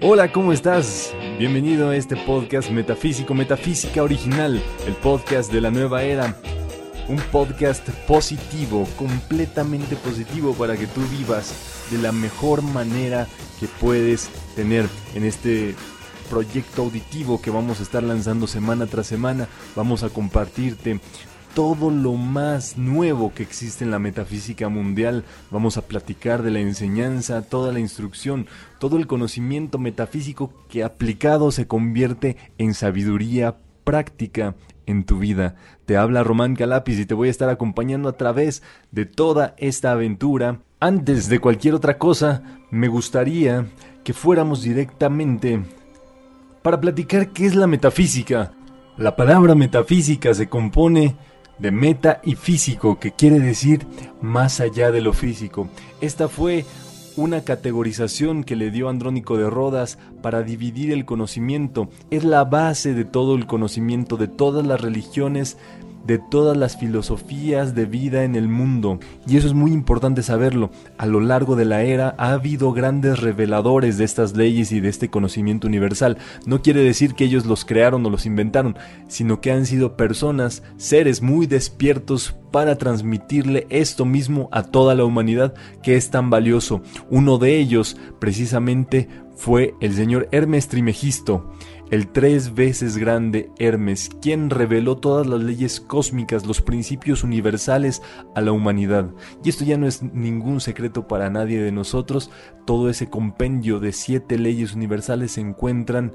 Hola, ¿cómo estás? Bienvenido a este podcast Metafísico, Metafísica Original, el podcast de la nueva era. Un podcast positivo, completamente positivo para que tú vivas de la mejor manera que puedes tener en este proyecto auditivo que vamos a estar lanzando semana tras semana. Vamos a compartirte todo lo más nuevo que existe en la metafísica mundial. Vamos a platicar de la enseñanza, toda la instrucción, todo el conocimiento metafísico que aplicado se convierte en sabiduría práctica en tu vida. Te habla Román Calapis y te voy a estar acompañando a través de toda esta aventura. Antes de cualquier otra cosa, me gustaría que fuéramos directamente para platicar qué es la metafísica. La palabra metafísica se compone de meta y físico, que quiere decir más allá de lo físico. Esta fue una categorización que le dio Andrónico de Rodas para dividir el conocimiento. Es la base de todo el conocimiento de todas las religiones de todas las filosofías de vida en el mundo. Y eso es muy importante saberlo. A lo largo de la era ha habido grandes reveladores de estas leyes y de este conocimiento universal. No quiere decir que ellos los crearon o los inventaron, sino que han sido personas, seres muy despiertos para transmitirle esto mismo a toda la humanidad que es tan valioso. Uno de ellos, precisamente, fue el señor Hermes Trimegisto el tres veces grande Hermes, quien reveló todas las leyes cósmicas, los principios universales a la humanidad. Y esto ya no es ningún secreto para nadie de nosotros, todo ese compendio de siete leyes universales se encuentran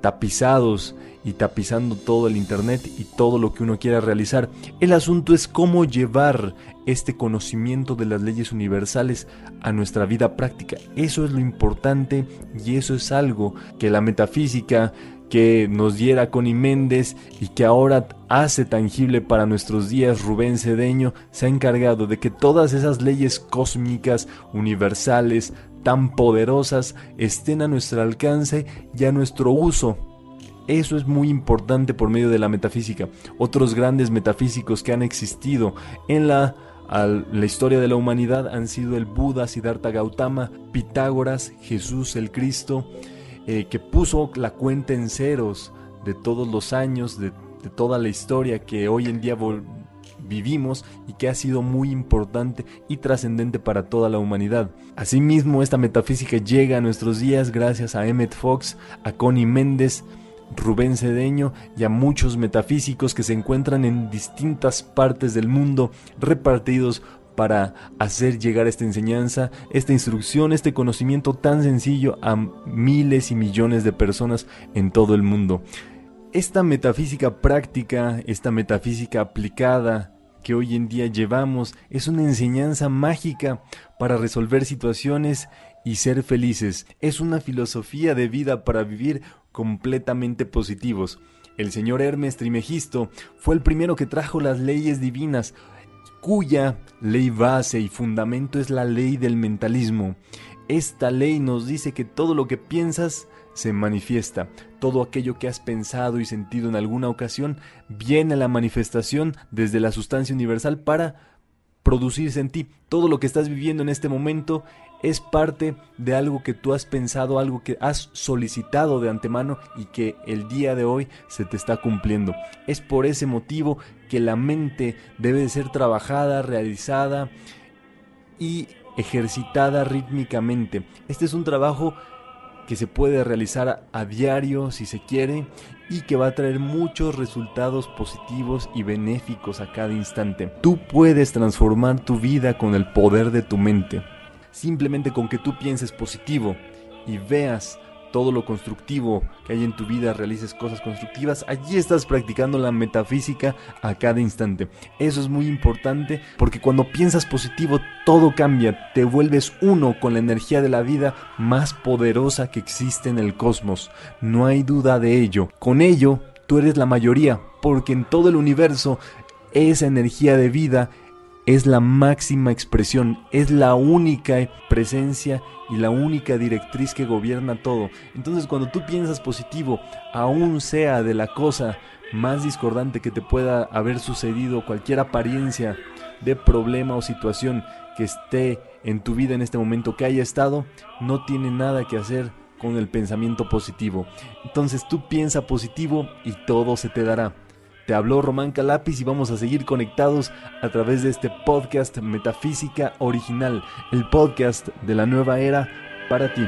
tapizados y tapizando todo el Internet y todo lo que uno quiera realizar. El asunto es cómo llevar este conocimiento de las leyes universales a nuestra vida práctica. Eso es lo importante y eso es algo que la metafísica que nos diera Connie Méndez y que ahora hace tangible para nuestros días Rubén Cedeño, se ha encargado de que todas esas leyes cósmicas, universales, tan poderosas, estén a nuestro alcance y a nuestro uso. Eso es muy importante por medio de la metafísica. Otros grandes metafísicos que han existido en la la historia de la humanidad han sido el Buda, Siddhartha Gautama, Pitágoras, Jesús el Cristo, eh, que puso la cuenta en ceros de todos los años, de, de toda la historia que hoy en día vivimos y que ha sido muy importante y trascendente para toda la humanidad. Asimismo, esta metafísica llega a nuestros días gracias a Emmett Fox, a Connie Méndez, Rubén Cedeño y a muchos metafísicos que se encuentran en distintas partes del mundo repartidos para hacer llegar esta enseñanza, esta instrucción, este conocimiento tan sencillo a miles y millones de personas en todo el mundo. Esta metafísica práctica, esta metafísica aplicada que hoy en día llevamos es una enseñanza mágica para resolver situaciones y ser felices. Es una filosofía de vida para vivir completamente positivos. El señor Hermes Trimegisto fue el primero que trajo las leyes divinas, cuya ley base y fundamento es la ley del mentalismo. Esta ley nos dice que todo lo que piensas se manifiesta. Todo aquello que has pensado y sentido en alguna ocasión viene a la manifestación desde la sustancia universal para producirse en ti. Todo lo que estás viviendo en este momento es parte de algo que tú has pensado, algo que has solicitado de antemano y que el día de hoy se te está cumpliendo. Es por ese motivo que la mente debe de ser trabajada, realizada y ejercitada rítmicamente. Este es un trabajo que se puede realizar a diario si se quiere y que va a traer muchos resultados positivos y benéficos a cada instante. Tú puedes transformar tu vida con el poder de tu mente. Simplemente con que tú pienses positivo y veas todo lo constructivo que hay en tu vida, realices cosas constructivas, allí estás practicando la metafísica a cada instante. Eso es muy importante porque cuando piensas positivo todo cambia, te vuelves uno con la energía de la vida más poderosa que existe en el cosmos. No hay duda de ello. Con ello, tú eres la mayoría, porque en todo el universo esa energía de vida es la máxima expresión, es la única presencia y la única directriz que gobierna todo. Entonces cuando tú piensas positivo, aún sea de la cosa más discordante que te pueda haber sucedido, cualquier apariencia de problema o situación que esté en tu vida en este momento que haya estado, no tiene nada que hacer con el pensamiento positivo. Entonces tú piensa positivo y todo se te dará. Te habló Román Calapis y vamos a seguir conectados a través de este podcast Metafísica Original, el podcast de la nueva era para ti.